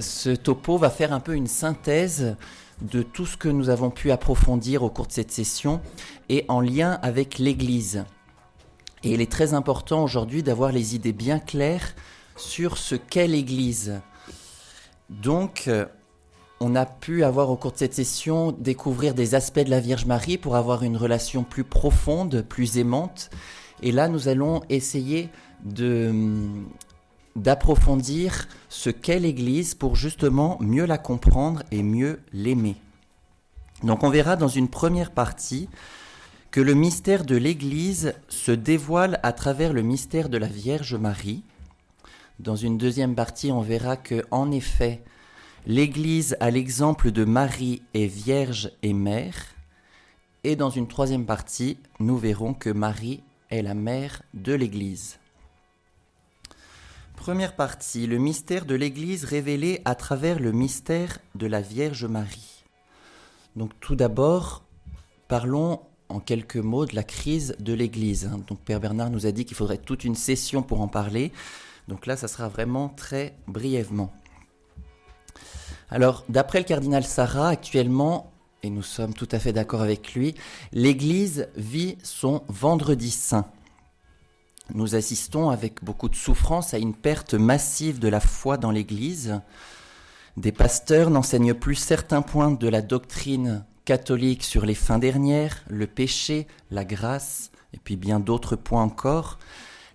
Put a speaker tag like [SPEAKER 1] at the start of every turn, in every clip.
[SPEAKER 1] ce topo va faire un peu une synthèse de tout ce que nous avons pu approfondir au cours de cette session et en lien avec l'Église. Et il est très important aujourd'hui d'avoir les idées bien claires sur ce qu'est l'Église. Donc, euh, on a pu avoir au cours de cette session découvrir des aspects de la Vierge Marie pour avoir une relation plus profonde, plus aimante. Et là, nous allons essayer de d'approfondir ce qu'est l'Église pour justement mieux la comprendre et mieux l'aimer. Donc on verra dans une première partie que le mystère de l'Église se dévoile à travers le mystère de la Vierge Marie. Dans une deuxième partie, on verra que en effet, l'Église à l'exemple de Marie est vierge et mère. Et dans une troisième partie, nous verrons que Marie est la mère de l'Église. Première partie, le mystère de l'Église révélé à travers le mystère de la Vierge Marie. Donc tout d'abord, parlons en quelques mots de la crise de l'Église. Donc Père Bernard nous a dit qu'il faudrait toute une session pour en parler. Donc là, ça sera vraiment très brièvement. Alors, d'après le cardinal Sarah, actuellement, et nous sommes tout à fait d'accord avec lui, l'Église vit son vendredi saint nous assistons avec beaucoup de souffrance à une perte massive de la foi dans l'Église. Des pasteurs n'enseignent plus certains points de la doctrine catholique sur les fins dernières, le péché, la grâce, et puis bien d'autres points encore.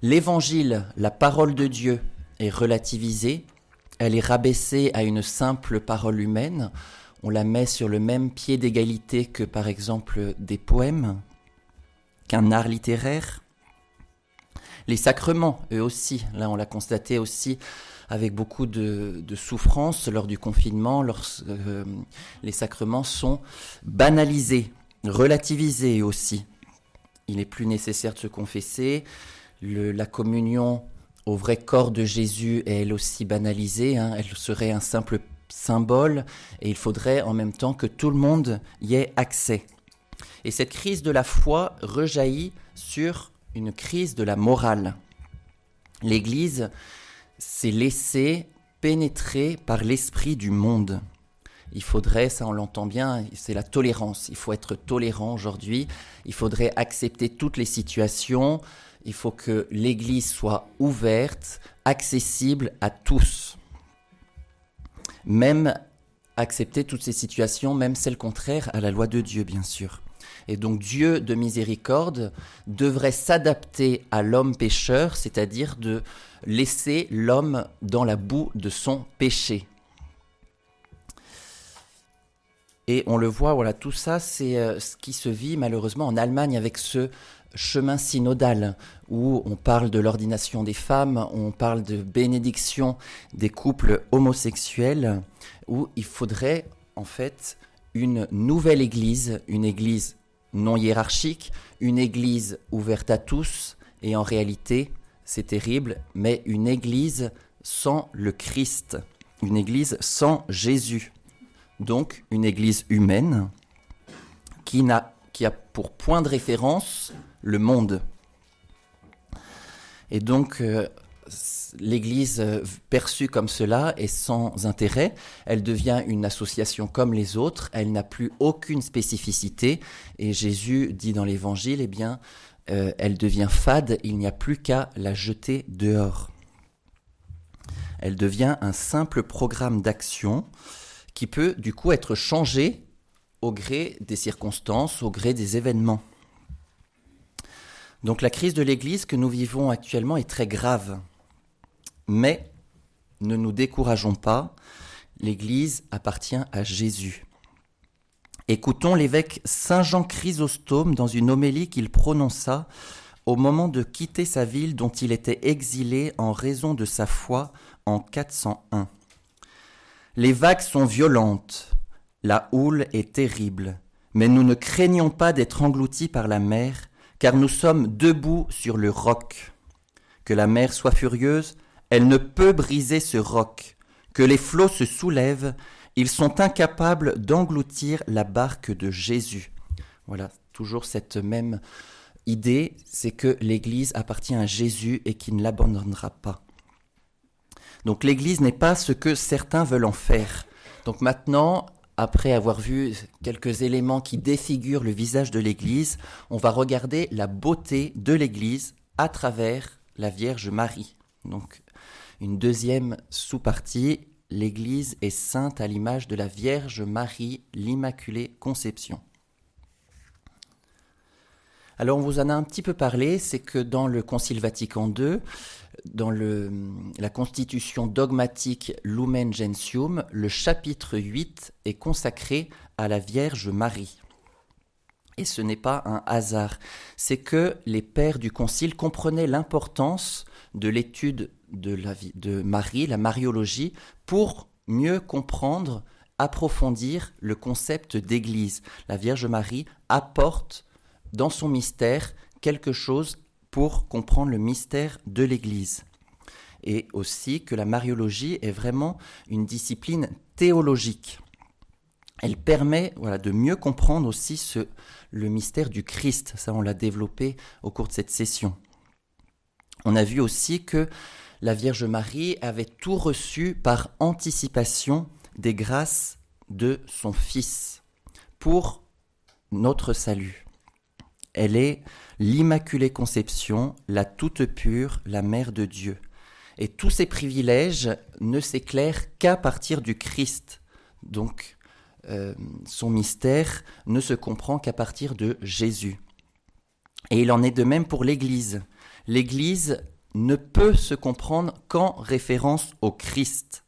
[SPEAKER 1] L'Évangile, la parole de Dieu, est relativisée, elle est rabaissée à une simple parole humaine, on la met sur le même pied d'égalité que par exemple des poèmes, qu'un art littéraire. Les sacrements, eux aussi, là on l'a constaté aussi avec beaucoup de, souffrance lors du confinement, euh, les sacrements sont banalisés, relativisés aussi. Il n'est plus nécessaire de se confesser. la communion au vrai corps de Jésus est elle aussi banalisée. Hein. elle serait un simple symbole et il faudrait en même temps que tout le monde y ait accès. Et cette crise de la foi rejaillit sur une crise de la morale. L'Église s'est laissée pénétrer par l'esprit du monde. Il faudrait, ça on l'entend bien, c'est la tolérance. Il faut être tolérant aujourd'hui. Il faudrait accepter toutes les situations. Il faut que l'Église soit ouverte, accessible à tous. Même accepter toutes ces situations, même celles contraires à la loi de Dieu, bien sûr. Et donc Dieu de miséricorde devrait s'adapter à l'homme pécheur, c'est-à-dire de laisser l'homme dans la boue de son péché. Et on le voit, voilà, tout ça, c'est euh, ce qui se vit malheureusement en Allemagne avec ce chemin synodal où on parle de l'ordination des femmes, on parle de bénédiction des couples homosexuels, où il faudrait en fait une nouvelle église, une église non hiérarchique, une église ouverte à tous, et en réalité, c'est terrible, mais une église sans le Christ, une église sans Jésus. Donc une église humaine qui, a, pour point de référence le monde. Et donc, euh, l'Église euh, perçue comme cela est sans intérêt. Elle devient une association comme les autres. Elle n'a plus aucune spécificité. Et Jésus dit dans l'Évangile, eh bien, euh, elle devient fade. Il n'y a plus qu'à la jeter dehors. Elle devient un simple programme d'action qui peut du coup être changé au gré des circonstances, au gré des événements. Donc la crise de l'Église que nous vivons actuellement est très grave. Mais ne nous décourageons pas, l'Église appartient à Jésus. Écoutons l'évêque Saint Jean Chrysostome dans une homélie qu'il prononça au moment de quitter sa ville dont il était exilé en raison de sa foi en 401. Les vagues sont violentes, la houle est terrible, mais nous ne craignons pas d'être engloutis par la mer, car nous sommes debout sur le roc. Que la mer soit furieuse, elle ne peut briser ce roc. Que les flots se soulèvent, ils sont incapables d'engloutir la barque de Jésus. Voilà, toujours cette même idée, c'est que l'Église appartient à Jésus et qu'il ne l'abandonnera pas. Donc l'Église n'est pas ce que certains veulent en faire. Donc maintenant, après avoir vu quelques éléments qui défigurent le visage de l'Église, on va regarder la beauté de l'Église à travers la Vierge Marie. Donc une deuxième sous-partie, l'Église est sainte à l'image de la Vierge Marie, l'Immaculée Conception. Alors on vous en a un petit peu parlé, c'est que dans le Concile Vatican II, dans la constitution dogmatique Lumen Gentium, le chapitre 8 est consacré à la Vierge Marie. Et ce n'est pas un hasard, c'est que les pères du Concile comprenaient l'importance de l'étude de, la Marie, la mariologie, pour mieux comprendre, approfondir le concept d'Église. La Vierge Marie apporte dans son mystère quelque chose pour comprendre le mystère de l'Église. Et aussi que la mariologie est vraiment une discipline théologique. Elle permet de mieux comprendre aussi le mystère du Christ. Ça, on l'a développé au cours de cette session. On a vu aussi que la Vierge Marie avait tout reçu par anticipation des grâces de son Fils pour notre salut. Elle est l'Immaculée Conception, la toute pure, la Mère de Dieu. Et tous ces privilèges ne s'éclairent qu'à partir du Christ. Donc, euh, son mystère ne se comprend qu'à partir de Jésus. Et il en est de même pour l'Église. L'Église ne peut se comprendre qu'en référence au Christ.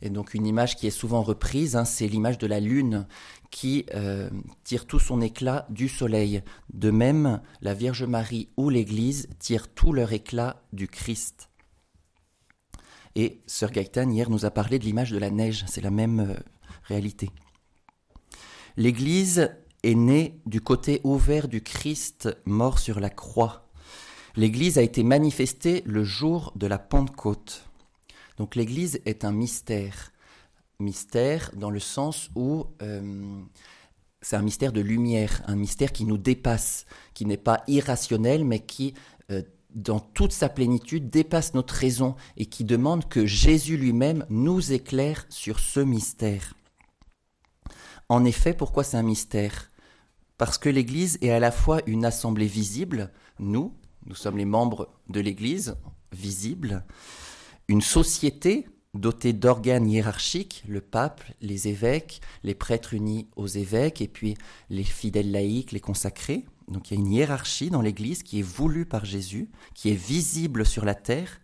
[SPEAKER 1] Et donc une image qui est souvent reprise, hein, c'est l'image de la lune qui euh, tire tout son éclat du soleil. De même, la Vierge Marie ou l'Église tirent tout leur éclat du Christ. Et Sœur Gaëtan, hier, nous a parlé de l'image de la neige, c'est la même euh, réalité. L'Église est née du côté ouvert du Christ mort sur la croix. L'Église a été manifestée le jour de la Pentecôte. Donc l'Église est un mystère mystère dans le sens où euh, c'est un mystère de lumière, un mystère qui nous dépasse, qui n'est pas irrationnel, mais qui, euh, dans toute sa plénitude, dépasse notre raison et qui demande que Jésus lui-même nous éclaire sur ce mystère. En effet, pourquoi c'est un mystère? Parce que l'Église est à la fois une assemblée visible, nous, nous sommes les membres de l'Église, visibles, une société doté d'organes hiérarchiques, le pape, les évêques, les prêtres unis aux évêques, et puis les fidèles laïcs, les consacrés. Donc il y a une hiérarchie dans l'Église qui est voulue par Jésus, qui est visible sur la terre,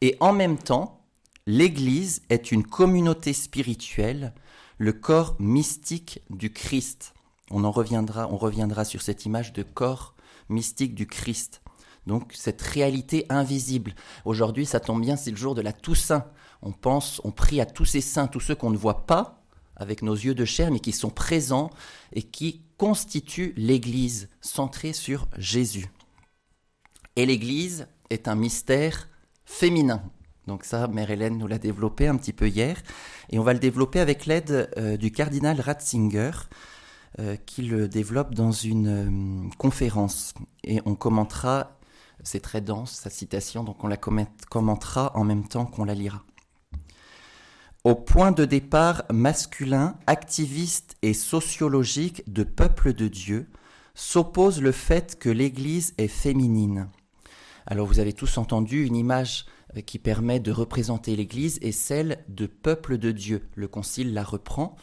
[SPEAKER 1] et en même temps, l'Église est une communauté spirituelle, le corps mystique du Christ. On en reviendra, on reviendra sur cette image de corps mystique du Christ. Donc cette réalité invisible. Aujourd'hui, ça tombe bien, c'est le jour de la Toussaint on pense, on prie à tous ces saints, tous ceux qu'on ne voit pas avec nos yeux de chair, mais qui sont présents et qui constituent l'Église centrée sur Jésus. Et l'Église est un mystère féminin. Donc ça, Mère Hélène nous l'a développé un petit peu hier, et on va le développer avec l'aide euh, du cardinal Ratzinger, euh, qui le développe dans une euh, conférence. Et on commentera, c'est très dense sa citation, donc on la commentera en même temps qu'on la lira. Au point de départ masculin, activiste et sociologique de peuple de Dieu, s'oppose le fait que l'Église est féminine. Alors vous avez tous entendu une image qui permet de représenter l'Église est celle de peuple de Dieu. Le Concile la reprend,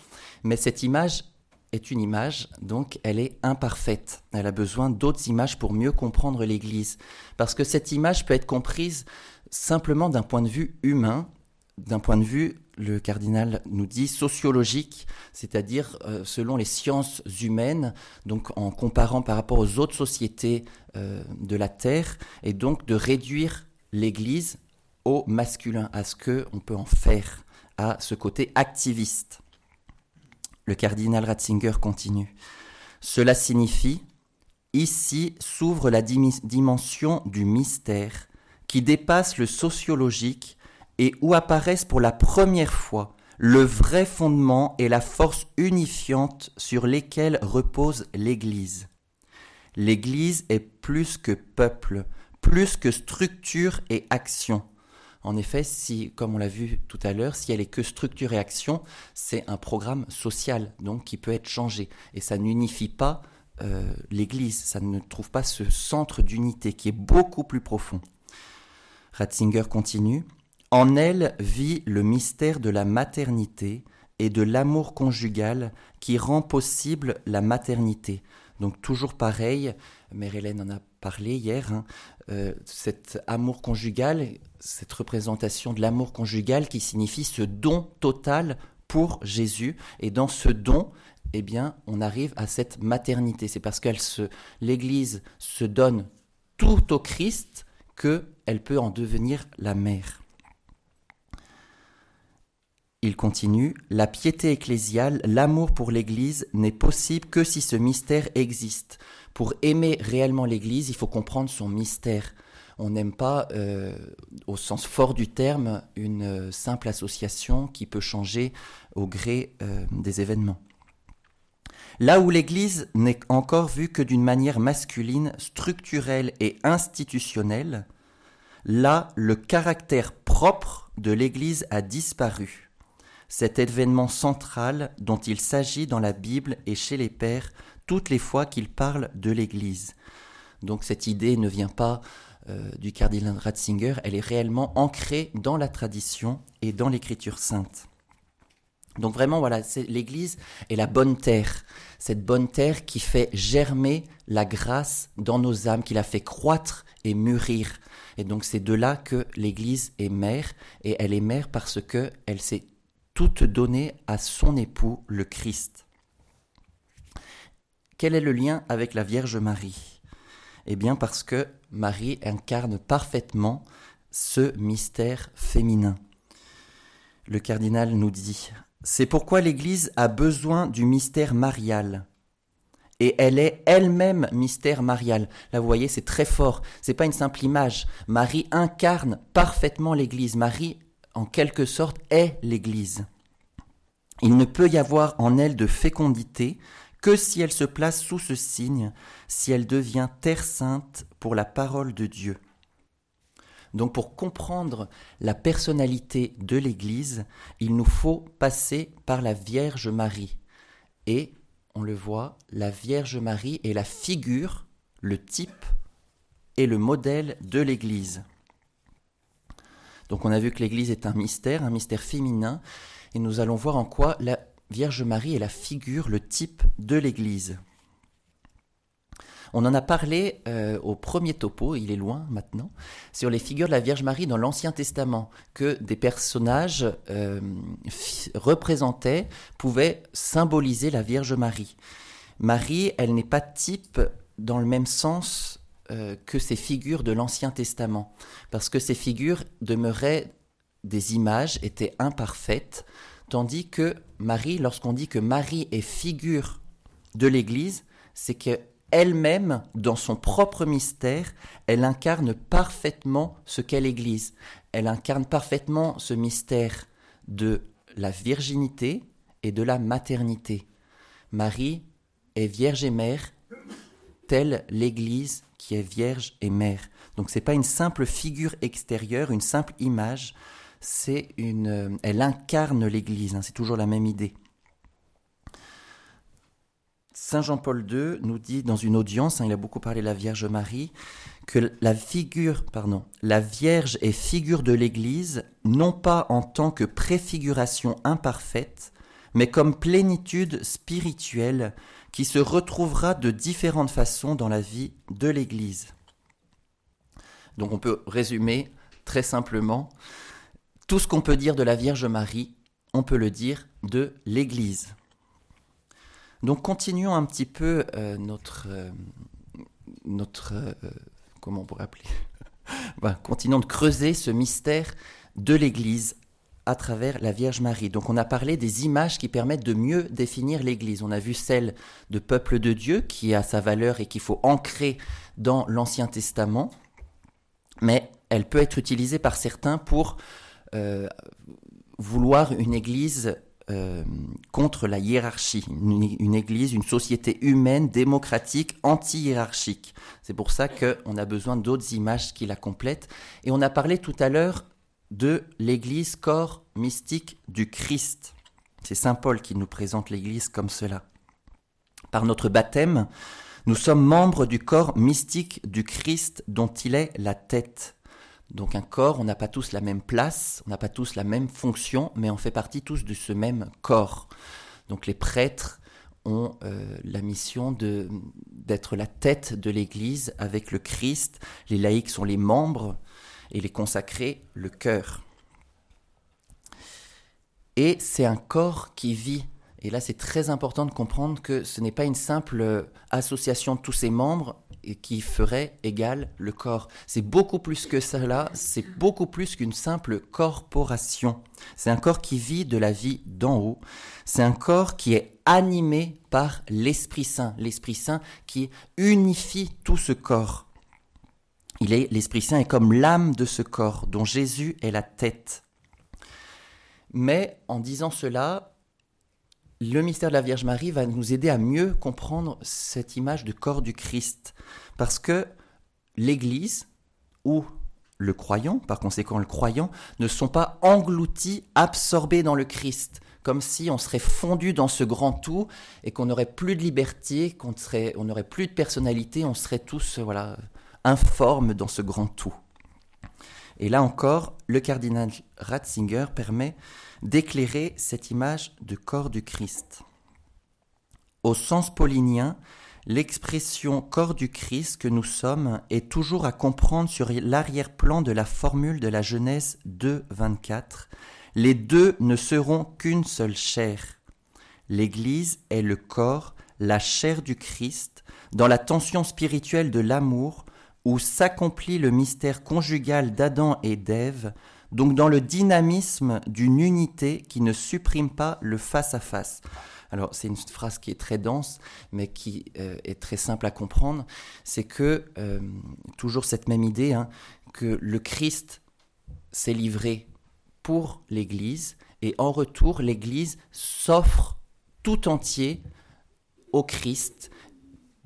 [SPEAKER 1] mais cette image est une image, donc elle est imparfaite. Elle a besoin d'autres images pour mieux comprendre l'Église, parce que cette image peut être comprise simplement d'un point de vue humain, d'un point de vue le cardinal nous dit sociologique, c'est-à-dire euh, selon les sciences humaines, donc en comparant par rapport aux autres sociétés euh, de la Terre, et donc de réduire l'Église au masculin, à ce qu'on peut en faire, à ce côté activiste. Le cardinal Ratzinger continue. Cela signifie, ici s'ouvre la dimension du mystère qui dépasse le sociologique et où apparaissent pour la première fois le vrai fondement et la force unifiante sur lesquels repose l'Église. L'Église est plus que peuple, plus que structure et action. En effet, si, comme on l'a vu tout à l'heure, si elle est que structure et action, c'est un programme social, donc qui peut être changé. Et ça n'unifie pas euh, l'Église, ça ne trouve pas ce centre d'unité qui est beaucoup plus profond. Ratzinger continue. En elle vit le mystère de la maternité et de l'amour conjugal qui rend possible la maternité. Donc toujours pareil, Mère Hélène en a parlé hier, hein, euh, cet amour conjugal, cette représentation de l'amour conjugal qui signifie ce don total pour Jésus. Et dans ce don, eh bien, on arrive à cette maternité. C'est parce qu'elle se, l'Église se donne tout au Christ qu'elle peut en devenir la mère. Il continue, la piété ecclésiale, l'amour pour l'Église n'est possible que si ce mystère existe. Pour aimer réellement l'Église, il faut comprendre son mystère. On n'aime pas, euh, au sens fort du terme, une euh, simple association qui peut changer au gré euh, des événements. Là où l'Église n'est encore vue que d'une manière masculine, structurelle et institutionnelle, là le caractère propre de l'Église a disparu cet événement central dont il s'agit dans la Bible et chez les pères toutes les fois qu'ils parlent de l'Église. Donc cette idée ne vient pas euh, du cardinal Ratzinger, elle est réellement ancrée dans la tradition et dans l'Écriture sainte. Donc vraiment, voilà, l'Église est la bonne terre, cette bonne terre qui fait germer la grâce dans nos âmes, qui la fait croître et mûrir. Et donc c'est de là que l'Église est mère, et elle est mère parce que elle s'est toute donnée à son époux, le Christ. Quel est le lien avec la Vierge Marie? Eh bien parce que Marie incarne parfaitement ce mystère féminin. Le cardinal nous dit C'est pourquoi l'Église a besoin du mystère marial. Et elle est elle-même mystère marial. Là, vous voyez, c'est très fort. C'est pas une simple image. Marie incarne parfaitement l'Église. Marie en quelque sorte, est l'Église. Il ne peut y avoir en elle de fécondité que si elle se place sous ce signe, si elle devient terre sainte pour la parole de Dieu. Donc pour comprendre la personnalité de l'Église, il nous faut passer par la Vierge Marie. Et, on le voit, la Vierge Marie est la figure, le type et le modèle de l'Église. Donc on a vu que l'Église est un mystère, un mystère féminin, et nous allons voir en quoi la Vierge Marie est la figure, le type de l'Église. On en a parlé euh, au premier topo, il est loin maintenant, sur les figures de la Vierge Marie dans l'Ancien Testament, que des personnages euh, représentaient, pouvaient symboliser la Vierge Marie. Marie, elle n'est pas type dans le même sens euh, que ces figures de l'Ancien Testament, parce que ces figures demeuraient des images, étaient imparfaites, tandis que Marie, lorsqu'on dit que Marie est figure de l'Église, c'est que elle-même, dans son propre mystère, elle incarne parfaitement ce qu'est l'Église. Elle incarne parfaitement ce mystère de la virginité et de la maternité. Marie est vierge et mère, telle l'Église qui est vierge et mère. Donc c'est pas une simple figure extérieure, une simple image, c'est une, euh, elle incarne l'Église. Hein, c'est toujours la même idée. Saint Jean-Paul II nous dit dans une audience, hein, il a beaucoup parlé de la Vierge Marie, que la figure, pardon, la Vierge est figure de l'Église, non pas en tant que préfiguration imparfaite, mais comme plénitude spirituelle qui se retrouvera de différentes façons dans la vie de l'Église. Donc on peut résumer très simplement, tout ce qu'on peut dire de la Vierge Marie, on peut le dire de l'Église. Donc continuons un petit peu euh, notre... Euh, euh, comment on pourrait appeler Continuons de creuser ce mystère de l'Église à travers la Vierge Marie. Donc on a parlé des images qui permettent de mieux définir l'Église. On a vu celle de peuple de Dieu qui a sa valeur et qu'il faut ancrer dans l'Ancien Testament, mais elle peut être utilisée par certains pour euh, vouloir une Église euh, contre la hiérarchie, une, une, Église, une société humaine, démocratique, anti-hiérarchique. C'est pour ça qu'on a besoin d'autres images qui la complètent. Et on a parlé tout à l'heure de l'Église, corps mystique du Christ. C'est Saint Paul qui nous présente l'Église comme cela. Par notre baptême, nous sommes membres du corps mystique du Christ dont il est la tête. Donc un corps, on n'a pas tous la même place, on n'a pas tous la même fonction, mais on fait partie tous de ce même corps. Donc les prêtres ont euh, la mission d'être la tête de l'Église avec le Christ. Les laïcs sont les membres et les consacrés le cœur. Et c'est un corps qui vit. Et là, c'est très important de comprendre que ce n'est pas une simple association de tous ses membres qui ferait égal le corps. C'est beaucoup plus que cela, c'est beaucoup plus qu'une simple corporation. C'est un corps qui vit de la vie d'en haut. C'est un corps qui est animé par l'Esprit Saint. L'Esprit Saint qui unifie tout ce corps. Il est, l'Esprit Saint est comme l'âme de ce corps dont Jésus est la tête. Mais en disant cela, le mystère de la Vierge Marie va nous aider à mieux comprendre cette image de corps du Christ. Parce que l'Église, ou le croyant, par conséquent le croyant, ne sont pas engloutis, absorbés dans le Christ, comme si on serait fondu dans ce grand tout et qu'on n'aurait plus de liberté, qu'on serait, on n'aurait plus de personnalité, on serait tous voilà informes dans ce grand tout. Et là encore, le cardinal Ratzinger permet d'éclairer cette image de corps du Christ. Au sens paulinien, l'expression corps du Christ que nous sommes est toujours à comprendre sur l'arrière-plan de la formule de la Genèse 2, 24. Les deux ne seront qu'une seule chair. L'Église est le corps, la chair du Christ, dans la tension spirituelle de l'amour, où s'accomplit le mystère conjugal d'Adam et d'Ève, donc dans le dynamisme d'une unité qui ne supprime pas le face-à-face. Alors c'est une phrase qui est très dense, mais qui euh, est très simple à comprendre. C'est que, euh, toujours cette même idée, hein, que le Christ s'est livré pour l'Église, et en retour, l'Église s'offre tout entier au Christ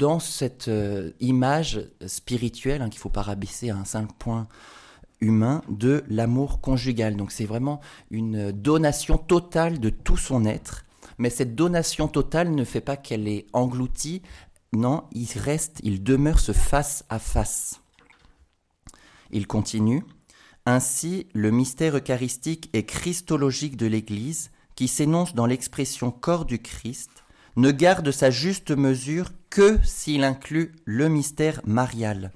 [SPEAKER 1] dans cette euh, image spirituelle, hein, qu'il faut pas rabaisser à un simple point humain de l'amour conjugal. Donc c'est vraiment une donation totale de tout son être. Mais cette donation totale ne fait pas qu'elle est engloutie. Non, il reste, il demeure ce face à face. Il continue. Ainsi, le mystère eucharistique et christologique de l'Église, qui s'énonce dans l'expression corps du Christ, ne garde sa juste mesure que s'il inclut le mystère marial,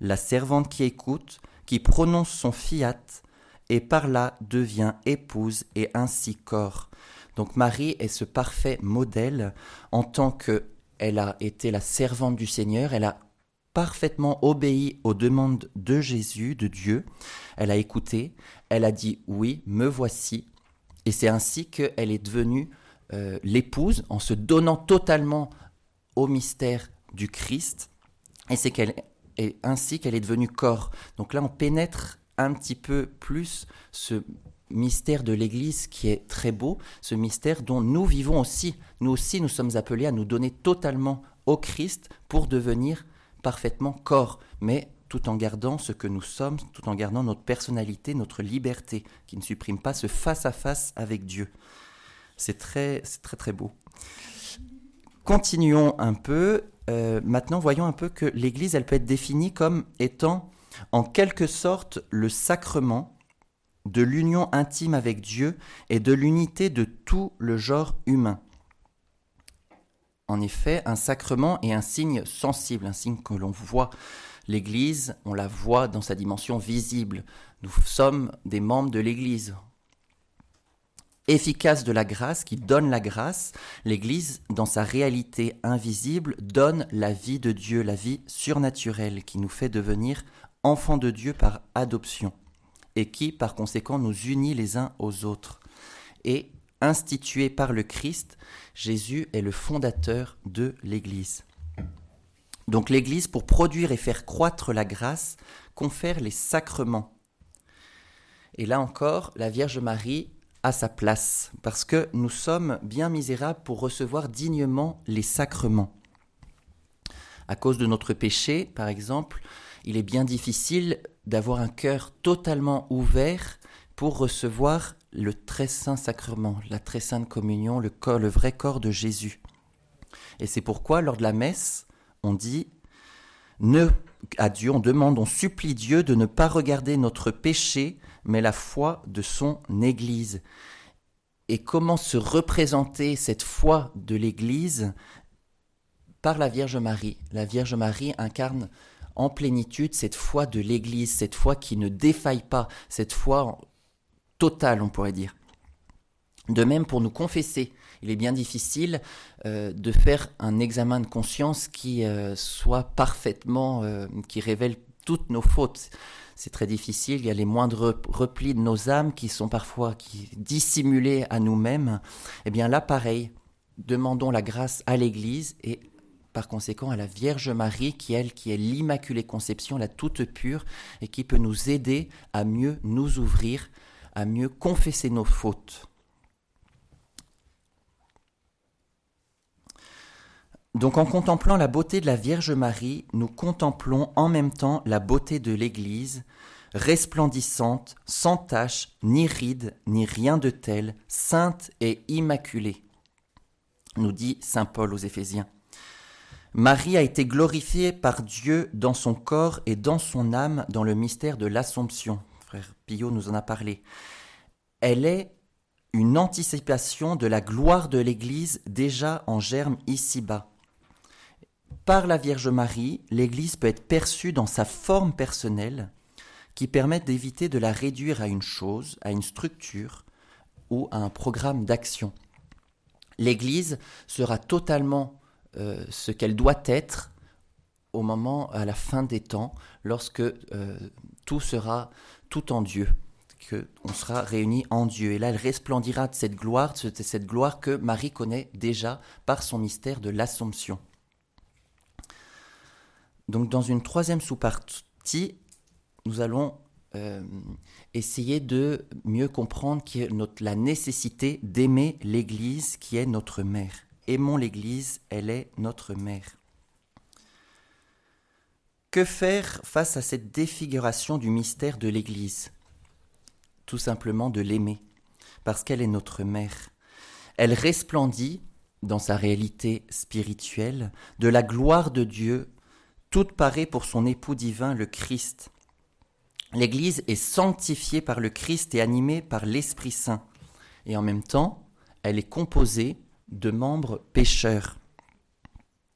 [SPEAKER 1] la servante qui écoute, qui prononce son fiat et par là devient épouse et ainsi corps. Donc Marie est ce parfait modèle. En tant que elle a été la servante du Seigneur, elle a parfaitement obéi aux demandes de Jésus, de Dieu, elle a écouté, elle a dit oui, me voici, et c'est ainsi qu'elle est devenue euh, l'épouse en se donnant totalement au mystère du Christ, et c'est qu'elle et ainsi qu'elle est devenue corps. Donc là, on pénètre un petit peu plus ce mystère de l'Église qui est très beau, ce mystère dont nous vivons aussi. Nous aussi, nous sommes appelés à nous donner totalement au Christ pour devenir parfaitement corps, mais tout en gardant ce que nous sommes, tout en gardant notre personnalité, notre liberté, qui ne supprime pas ce face-à-face avec Dieu. C'est très, très, beau. Continuons un peu euh, maintenant, voyons un peu que l'Église, elle peut être définie comme étant en quelque sorte le sacrement de l'union intime avec Dieu et de l'unité de tout le genre humain. En effet, un sacrement est un signe sensible, un signe que l'on voit. L'Église, on la voit dans sa dimension visible. Nous sommes des membres de l'Église efficace de la grâce, qui donne la grâce, l'Église, dans sa réalité invisible, donne la vie de Dieu, la vie surnaturelle, qui nous fait devenir enfants de Dieu par adoption, et qui, par conséquent, nous unit les uns aux autres. Et, institué par le Christ, Jésus est le fondateur de l'Église. Donc l'Église, pour produire et faire croître la grâce, confère les sacrements. Et là encore, la Vierge Marie à sa place, parce que nous sommes bien misérables pour recevoir dignement les sacrements. À cause de notre péché, par exemple, il est bien difficile d'avoir un cœur totalement ouvert pour recevoir le très saint sacrement, la très sainte communion, le, corps, le vrai corps de Jésus. Et c'est pourquoi, lors de la messe, on dit ne, à Dieu, on demande, on supplie Dieu de ne pas regarder notre péché, mais la foi de son Église. Et comment se représenter cette foi de l'Église par la Vierge Marie? La Vierge Marie incarne en plénitude cette foi de l'Église, cette foi qui ne défaille pas, cette foi totale, on pourrait dire. De même, pour nous confesser, il est bien difficile euh, de faire un examen de conscience qui euh, soit parfaitement, euh, qui révèle toutes nos fautes. C'est très difficile, il y a les moindres replis de nos âmes qui sont parfois dissimulés à nous-mêmes. Eh bien là, pareil, demandons la grâce à l'Église et par conséquent à la Vierge Marie, qui elle, qui est l'Immaculée Conception, la toute pure, et qui peut nous aider à mieux nous ouvrir, à mieux confesser nos fautes. Donc en contemplant la beauté de la Vierge Marie, nous contemplons en même temps la beauté de l'Église, resplendissante, sans tache, ni ride, ni rien de tel, sainte et immaculée, nous dit Saint Paul aux Éphésiens. Marie a été glorifiée par Dieu dans son corps et dans son âme dans le mystère de l'Assomption. Frère Pillot nous en a parlé. Elle est une anticipation de la gloire de l'Église déjà en germe ici-bas. Par la Vierge Marie, l'Église peut être perçue dans sa forme personnelle qui permet d'éviter de la réduire à une chose, à une structure ou à un programme d'action. L'Église sera totalement euh, ce qu'elle doit être au moment, à la fin des temps, lorsque euh, tout sera tout en Dieu, que on sera réunis en Dieu. Et là, elle resplendira de cette gloire, de cette gloire que Marie connaît déjà par son mystère de l'Assomption. Donc, dans une troisième sous-partie, nous allons euh, essayer de mieux comprendre la nécessité d'aimer l'Église qui est notre mère. Aimons l'Église, elle est notre mère. Que faire face à cette défiguration du mystère de l'Église? Tout simplement de l'aimer, parce qu'elle est notre mère. Elle resplendit, dans sa réalité spirituelle, de la gloire de Dieu, toute parée pour son époux divin, le Christ. L'Église est sanctifiée par le Christ et animée par l'Esprit Saint. Et en même temps, elle est composée de membres pécheurs.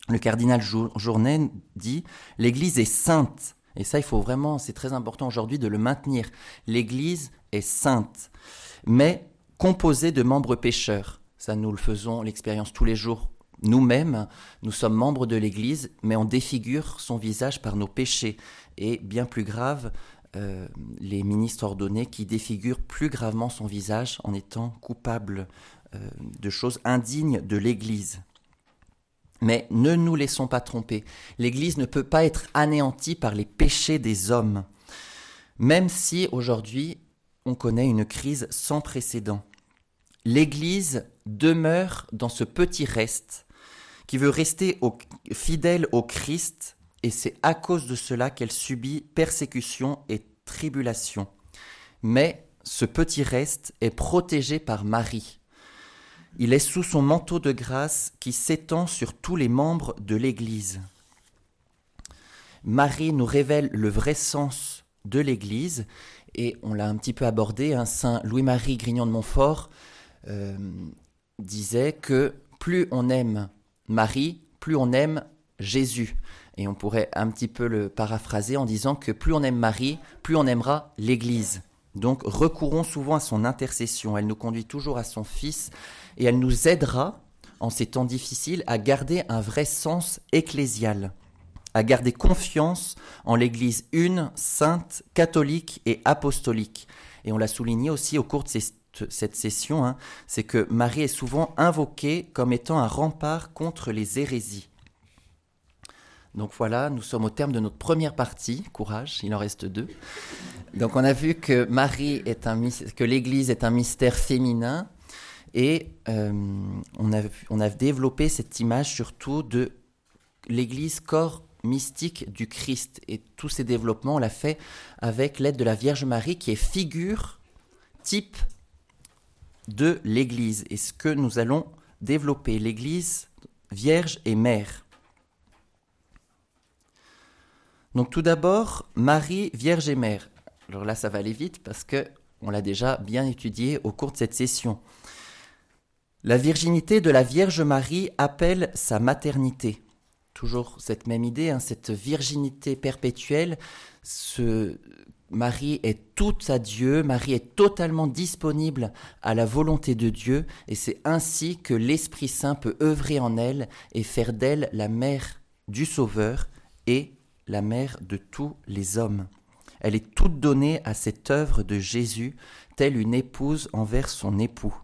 [SPEAKER 1] Le cardinal Journet dit L'Église est sainte. Et ça, il faut vraiment, c'est très important aujourd'hui de le maintenir. L'Église est sainte, mais composée de membres pécheurs. Ça, nous le faisons l'expérience tous les jours. Nous-mêmes, nous sommes membres de l'Église, mais on défigure son visage par nos péchés. Et bien plus grave, euh, les ministres ordonnés qui défigurent plus gravement son visage en étant coupables euh, de choses indignes de l'Église. Mais ne nous laissons pas tromper. L'Église ne peut pas être anéantie par les péchés des hommes, même si aujourd'hui on connaît une crise sans précédent. L'Église demeure dans ce petit reste qui veut rester fidèle au Christ, et c'est à cause de cela qu'elle subit persécution et tribulation. Mais ce petit reste est protégé par Marie, il est sous son manteau de grâce qui s'étend sur tous les membres de l'Église. Marie nous révèle le vrai sens de l'Église, et on l'a un petit peu abordé, hein, Saint Louis-Marie Grignon de Montfort euh, disait que plus on aime Marie, plus on aime Jésus. Et on pourrait un petit peu le paraphraser en disant que plus on aime Marie, plus on aimera l'Église. Donc recourons souvent à son intercession. Elle nous conduit toujours à son Fils et elle nous aidera en ces temps difficiles à garder un vrai sens ecclésial, à garder confiance en l'Église une, sainte, catholique et apostolique. Et on l'a souligné aussi au cours de cette session, hein, c'est que Marie est souvent invoquée comme étant un rempart contre les hérésies. Donc voilà, nous sommes au terme de notre première partie. Courage, il en reste deux. Donc on a vu que Marie est un que l'Église est un mystère féminin et euh, on, a, on a développé cette image surtout de l'Église corps mystique du Christ et tous ces développements on l'a fait avec l'aide de la Vierge Marie qui est figure type de l'Église et ce que nous allons développer, l'Église vierge et mère. Donc tout d'abord, Marie, Vierge et Mère. Alors là, ça va aller vite parce que on l'a déjà bien étudié au cours de cette session. La virginité de la Vierge Marie appelle sa maternité. Toujours cette même idée, hein, cette virginité perpétuelle. Marie est toute à Dieu, Marie est totalement disponible à la volonté de Dieu, et c'est ainsi que l'Esprit Saint peut œuvrer en elle et faire d'elle la mère du Sauveur et la mère de tous les hommes. Elle est toute donnée à cette œuvre de Jésus, telle une épouse envers son époux.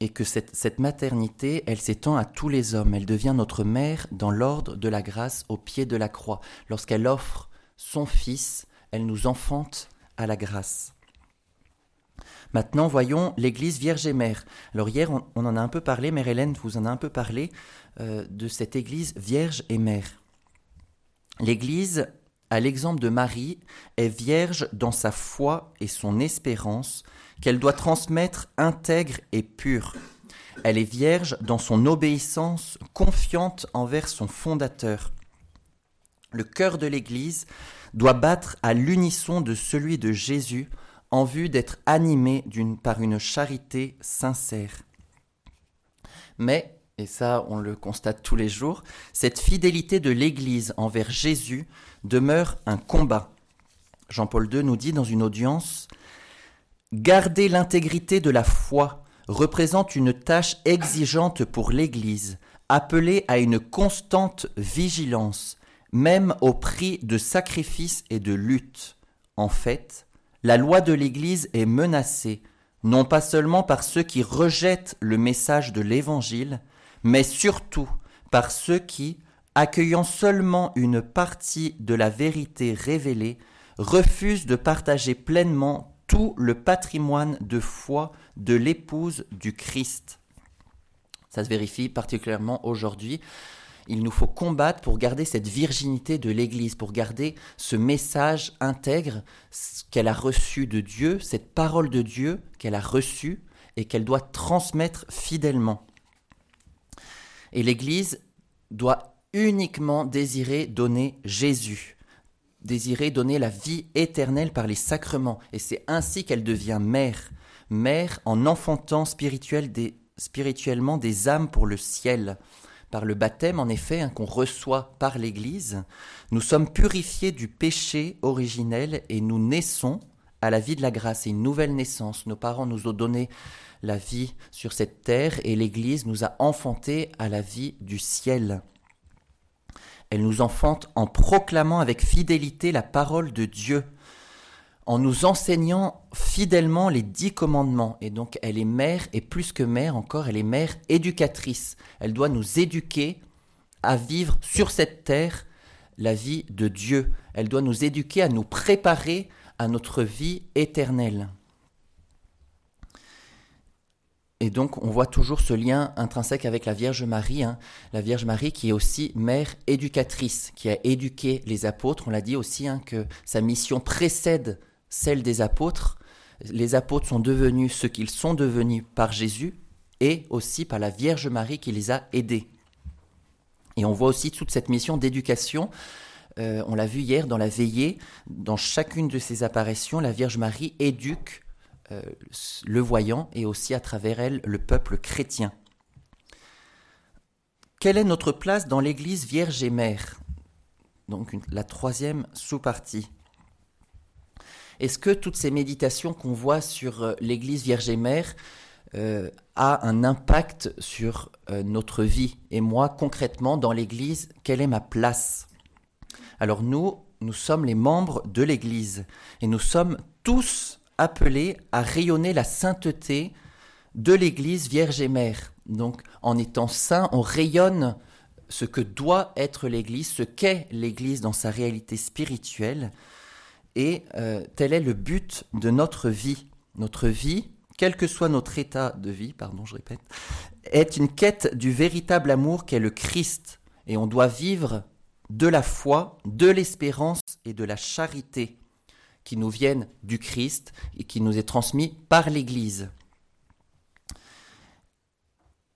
[SPEAKER 1] Et que cette, maternité, elle s'étend à tous les hommes. Elle devient notre mère dans l'ordre de la grâce au pied de la croix. Lorsqu'elle offre son Fils, elle nous enfante à la grâce. Maintenant, voyons l'Église Vierge et Mère. Alors hier, on, en a un peu parlé, Mère Hélène vous en a un peu parlé, euh, de cette Église Vierge et Mère. L'Église, à l'exemple de Marie, est vierge dans sa foi et son espérance qu'elle doit transmettre intègre et pure. Elle est vierge dans son obéissance confiante envers son fondateur. Le cœur de l'Église doit battre à l'unisson de celui de Jésus en vue d'être animé par une charité sincère. Mais et ça on le constate tous les jours, cette fidélité de l'Église envers Jésus demeure un combat. Jean-Paul II nous dit dans une audience, Garder l'intégrité de la foi représente une tâche exigeante pour l'Église, appelée à une constante vigilance, même au prix de sacrifices et de luttes. En fait, la loi de l'Église est menacée, non pas seulement par ceux qui rejettent le message de l'Évangile, mais surtout par ceux qui, accueillant seulement une partie de la vérité révélée, refusent de partager pleinement tout le patrimoine de foi de l'épouse du Christ. Ça se vérifie particulièrement aujourd'hui. Il nous faut combattre pour garder cette virginité de l'Église, pour garder ce message intègre qu'elle a reçu de Dieu, cette parole de Dieu qu'elle a reçue et qu'elle doit transmettre fidèlement. Et l'Église doit uniquement désirer donner Jésus, désirer donner la vie éternelle par les sacrements. Et c'est ainsi qu'elle devient mère, mère en enfantant spirituellement des âmes pour le ciel. Par le baptême, en effet, hein, qu'on reçoit par l'Église, nous sommes purifiés du péché originel et nous naissons à la vie de la grâce. une nouvelle naissance. Nos parents nous ont donné la vie sur cette terre et l'Église nous a enfantés à la vie du ciel. Elle nous enfante en proclamant avec fidélité la parole de Dieu, en nous enseignant fidèlement les dix commandements. Et donc elle est mère, et plus que mère encore, elle est mère éducatrice. Elle doit nous éduquer à vivre sur cette terre la vie de Dieu. Elle doit nous éduquer à nous préparer à notre vie éternelle. Et donc, on voit toujours ce lien intrinsèque avec la Vierge Marie, hein. la Vierge Marie qui est aussi mère éducatrice, qui a éduqué les apôtres. On l'a dit aussi hein, que sa mission précède celle des apôtres. Les apôtres sont devenus ce qu'ils sont devenus par Jésus et aussi par la Vierge Marie qui les a aidés. Et on voit aussi toute cette mission d'éducation. Euh, on l'a vu hier dans la veillée, dans chacune de ces apparitions, la Vierge Marie éduque euh, le voyant et aussi à travers elle le peuple chrétien. Quelle est notre place dans l'Église Vierge et Mère? Donc la troisième sous-partie. Est-ce que toutes ces méditations qu'on voit sur euh, l'Église Vierge et Mère euh, a un impact sur notre vie? Et moi, concrètement, dans l'Église, quelle est ma place? Alors nous, nous sommes les membres de l'Église et nous sommes tous appelés à rayonner la sainteté de l'Église Vierge et Mère. Donc en étant saint, on rayonne ce que doit être l'Église, ce qu'est l'Église dans sa réalité spirituelle. Et euh, tel est le but de notre vie. Notre vie, quel que soit notre état de vie, pardon, je répète, est une quête du véritable amour qu'est le Christ. Et on doit vivre de la foi, de l'espérance et de la charité. Qui nous viennent du Christ et qui nous est transmis par l'Église.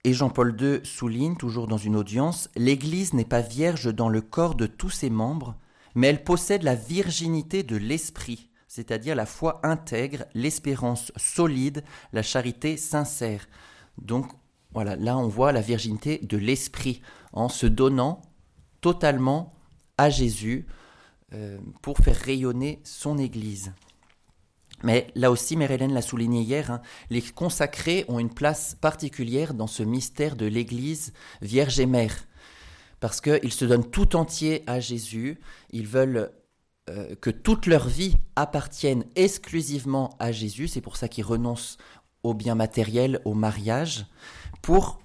[SPEAKER 1] Et Jean-Paul II souligne, toujours dans une audience, L'Église n'est pas vierge dans le corps de tous ses membres, mais elle possède la virginité de l'esprit, c'est-à-dire la foi intègre, l'espérance solide, la charité sincère. Donc voilà, là on voit la virginité de l'esprit en se donnant totalement à Jésus pour faire rayonner son Église. Mais là aussi, Mère Hélène l'a souligné hier, hein, les consacrés ont une place particulière dans ce mystère de l'Église Vierge et Mère. Parce qu'ils se donnent tout entier à Jésus, ils veulent euh, que toute leur vie appartienne exclusivement à Jésus, c'est pour ça qu'ils renoncent aux biens matériels, au mariage, pour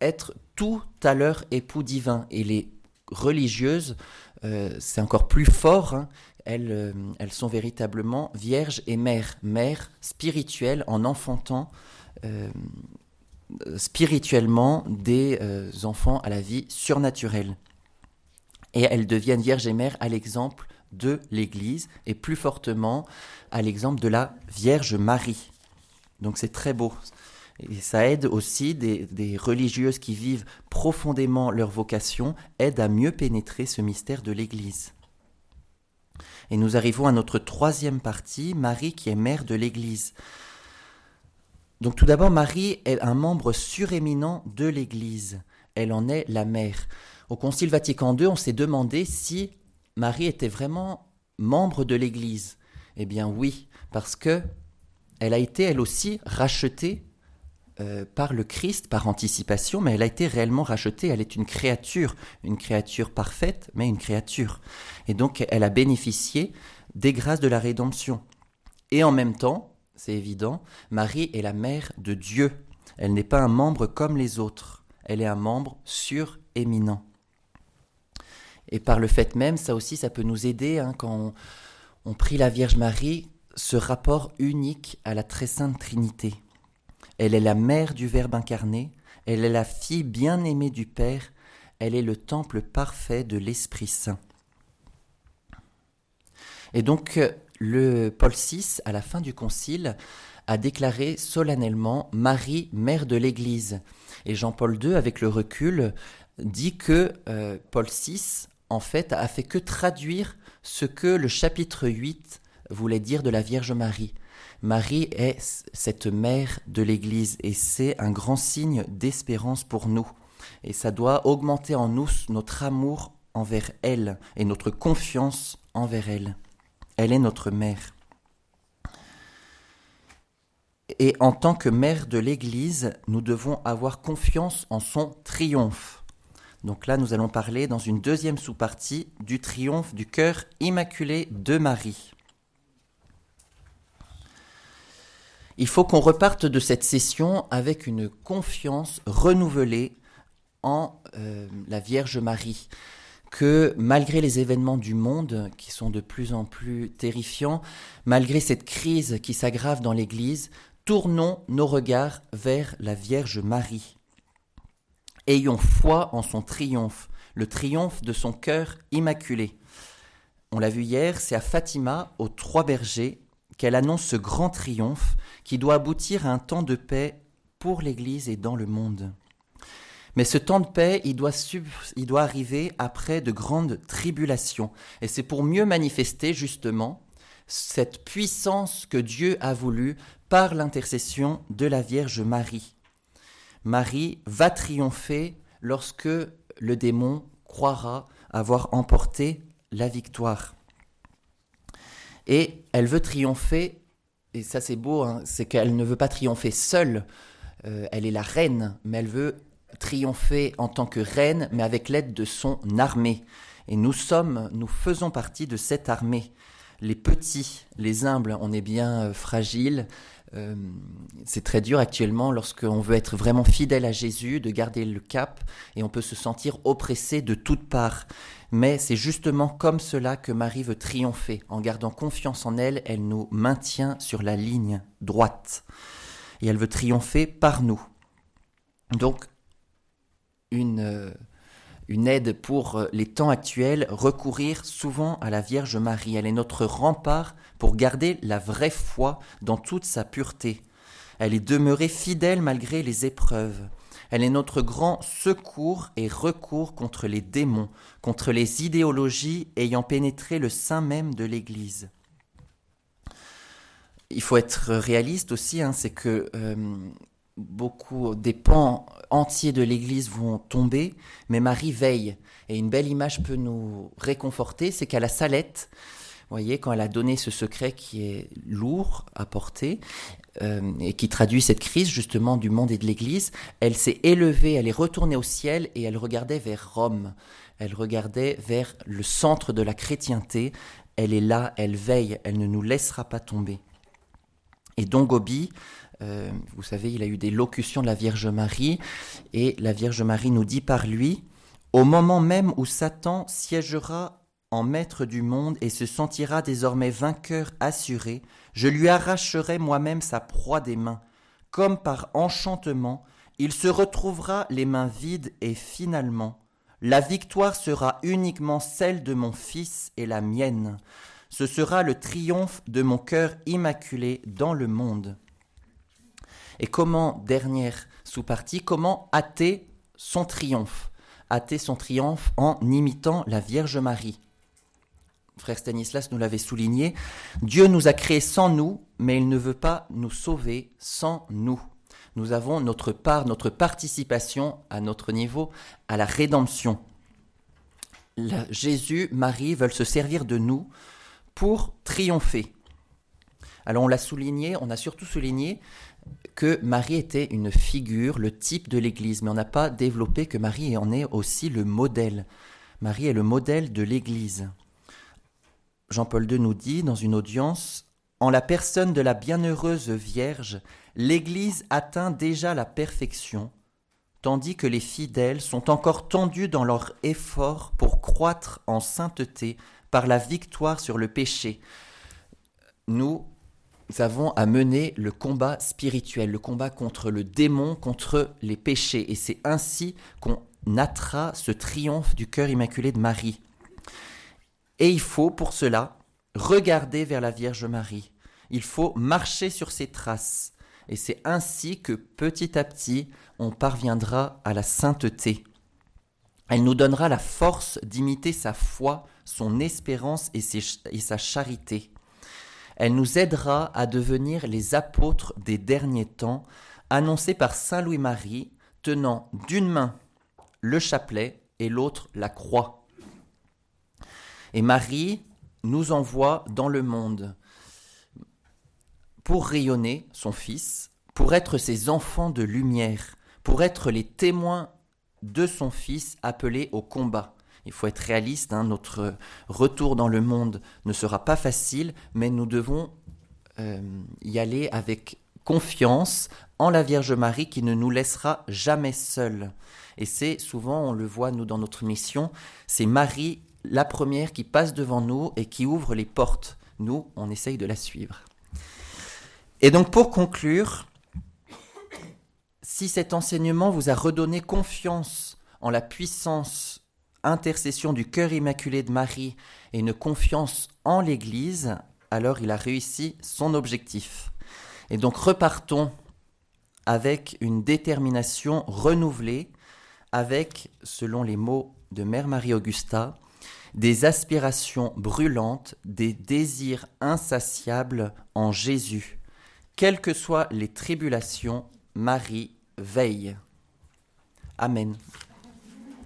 [SPEAKER 1] être tout à leur époux divin. Et les religieuses, euh, c'est encore plus fort, hein, euh, elles, sont véritablement vierges et mères, mères spirituelles en enfantant euh, spirituellement des euh, enfants à la vie surnaturelle. Et elles deviennent vierges et mères à l'exemple de l'Église et plus fortement à l'exemple de la Vierge Marie. Donc c'est très beau. Et ça aide aussi des, des, religieuses qui vivent profondément leur vocation, aide à mieux pénétrer ce mystère de l'Église. Et nous arrivons à notre troisième partie, Marie qui est mère de l'Église. Donc tout d'abord, Marie est un membre suréminent de l'Église. Elle en est la mère. Au Concile Vatican II, on s'est demandé si Marie était vraiment membre de l'Église. Eh bien oui, parce que elle a été elle aussi rachetée euh, par le Christ, par anticipation, mais elle a été réellement rachetée. Elle est une créature, une créature parfaite, mais une créature. Et donc, elle a bénéficié des grâces de la rédemption. Et en même temps, c'est évident, Marie est la mère de Dieu. Elle n'est pas un membre comme les autres. Elle est un membre suréminent. Et par le fait même, ça aussi, ça peut nous aider hein, quand on, on prie la Vierge Marie, ce rapport unique à la très sainte Trinité. Elle est la mère du Verbe incarné, elle est la fille bien-aimée du Père, elle est le temple parfait de l'Esprit Saint. Et donc, le Paul VI, à la fin du Concile, a déclaré solennellement Marie, mère de l'Église. Et Jean-Paul II, avec le recul, dit que euh, Paul VI, en fait, a fait que traduire ce que le chapitre 8 voulait dire de la Vierge Marie. Marie est cette mère de l'Église et c'est un grand signe d'espérance pour nous. Et ça doit augmenter en nous notre amour envers elle et notre confiance envers elle. Elle est notre mère. Et en tant que mère de l'Église, nous devons avoir confiance en son triomphe. Donc là, nous allons parler dans une deuxième sous-partie du triomphe du cœur immaculé de Marie. Il faut qu'on reparte de cette session avec une confiance renouvelée en euh, la Vierge Marie, que malgré les événements du monde qui sont de plus en plus terrifiants, malgré cette crise qui s'aggrave dans l'Église, tournons nos regards vers la Vierge Marie. Ayons foi en son triomphe, le triomphe de son cœur immaculé. On l'a vu hier, c'est à Fatima, aux Trois Bergers, qu'elle annonce ce grand triomphe qui doit aboutir à un temps de paix pour l'Église et dans le monde. Mais ce temps de paix, il doit, arriver après de grandes tribulations. Et c'est pour mieux manifester justement cette puissance que Dieu a voulu par l'intercession de la Vierge Marie. Marie va triompher lorsque le démon croira avoir emporté la victoire. Et elle veut triompher, et ça c'est beau, hein, c'est qu'elle ne veut pas triompher seule, euh, elle est la reine, mais elle veut triompher en tant que reine, mais avec l'aide de son armée. Et nous sommes, nous faisons partie de cette armée. Les petits, les humbles, on est bien euh, fragiles. Euh, c'est très dur actuellement lorsqu'on veut être vraiment fidèle à Jésus, de garder le cap, et on peut se sentir oppressé de toutes parts. Mais c'est justement comme cela que Marie veut triompher. En gardant confiance en elle, elle nous maintient sur la ligne droite. Et elle veut triompher par nous. Donc, une, euh, une aide pour euh, les temps actuels, recourir souvent à la Vierge Marie. Elle est notre rempart pour garder la vraie foi dans toute sa pureté. Elle est demeurée fidèle malgré les épreuves. Elle est notre grand secours et recours contre les démons, contre les idéologies ayant pénétré le sein même de l'Église. Il faut être réaliste aussi, hein, c'est que euh, beaucoup des pans entiers de l'Église vont tomber, mais Marie veille. Et une belle image peut nous réconforter, c'est qu'à la salette, voyez, quand elle a donné ce secret qui est lourd à porter euh, et qui traduit cette crise justement du monde et de l'Église, elle s'est élevée, elle est retournée au ciel et elle regardait vers Rome. Elle regardait vers le centre de la chrétienté. Elle est là, elle veille, elle ne nous laissera pas tomber. Et Don Gobi, euh, vous savez, il a eu des locutions de la Vierge Marie, et la Vierge Marie nous dit par lui, au moment même où Satan siégera en maître du monde et se sentira désormais vainqueur assuré, je lui arracherai moi-même sa proie des mains. Comme par enchantement, il se retrouvera les mains vides et finalement, la victoire sera uniquement celle de mon Fils et la mienne. Ce sera le triomphe de mon cœur immaculé dans le monde. Et comment, dernière sous-partie, comment hâter son triomphe? Hâter son triomphe en imitant la Vierge Marie. Frère Stanislas nous l'avait souligné, Dieu nous a créés sans nous, mais il ne veut pas nous sauver sans nous. Nous avons notre part, notre participation à notre niveau à la rédemption. Jésus, Marie veulent se servir de nous pour triompher. Alors on l'a souligné, on a surtout souligné que Marie était une figure, le type de l'Église, mais on n'a pas développé que Marie en est aussi le modèle. Marie est le modèle de l'Église. Jean-Paul II nous dit dans une audience, En la personne de la bienheureuse Vierge, l'Église atteint déjà la perfection, tandis que les fidèles sont encore tendus dans leur effort pour croître en sainteté par la victoire sur le péché. Nous, avons à mener le combat spirituel, le combat contre le démon, contre les péchés. Et c'est ainsi qu'on naîtra ce triomphe du cœur immaculé de Marie. Et il faut pour cela regarder vers la Vierge Marie. Il faut marcher sur ses traces. Et c'est ainsi que petit à petit, on parviendra à la sainteté. Elle nous donnera la force d'imiter sa foi, son espérance et sa charité. Elle nous aidera à devenir les apôtres des derniers temps, annoncés par Saint Louis-Marie, tenant d'une main le chapelet et l'autre la croix. Et Marie nous envoie dans le monde pour rayonner son Fils, pour être ses enfants de lumière, pour être les témoins de son Fils appelé au combat. Il faut être réaliste, hein, notre retour dans le monde ne sera pas facile, mais nous devons euh, y aller avec confiance en la Vierge Marie qui ne nous laissera jamais seuls. Et c'est souvent, on le voit nous dans notre mission, c'est Marie la première qui passe devant nous et qui ouvre les portes. Nous, on essaye de la suivre. Et donc pour conclure, si cet enseignement vous a redonné confiance en la puissance intercession du cœur immaculé de Marie et une confiance en l'Église, alors il a réussi son objectif. Et donc repartons avec une détermination renouvelée, avec, selon les mots de Mère Marie-Augusta, des aspirations brûlantes, des désirs insatiables en Jésus. Quelles que soient les tribulations, Marie veille. Amen.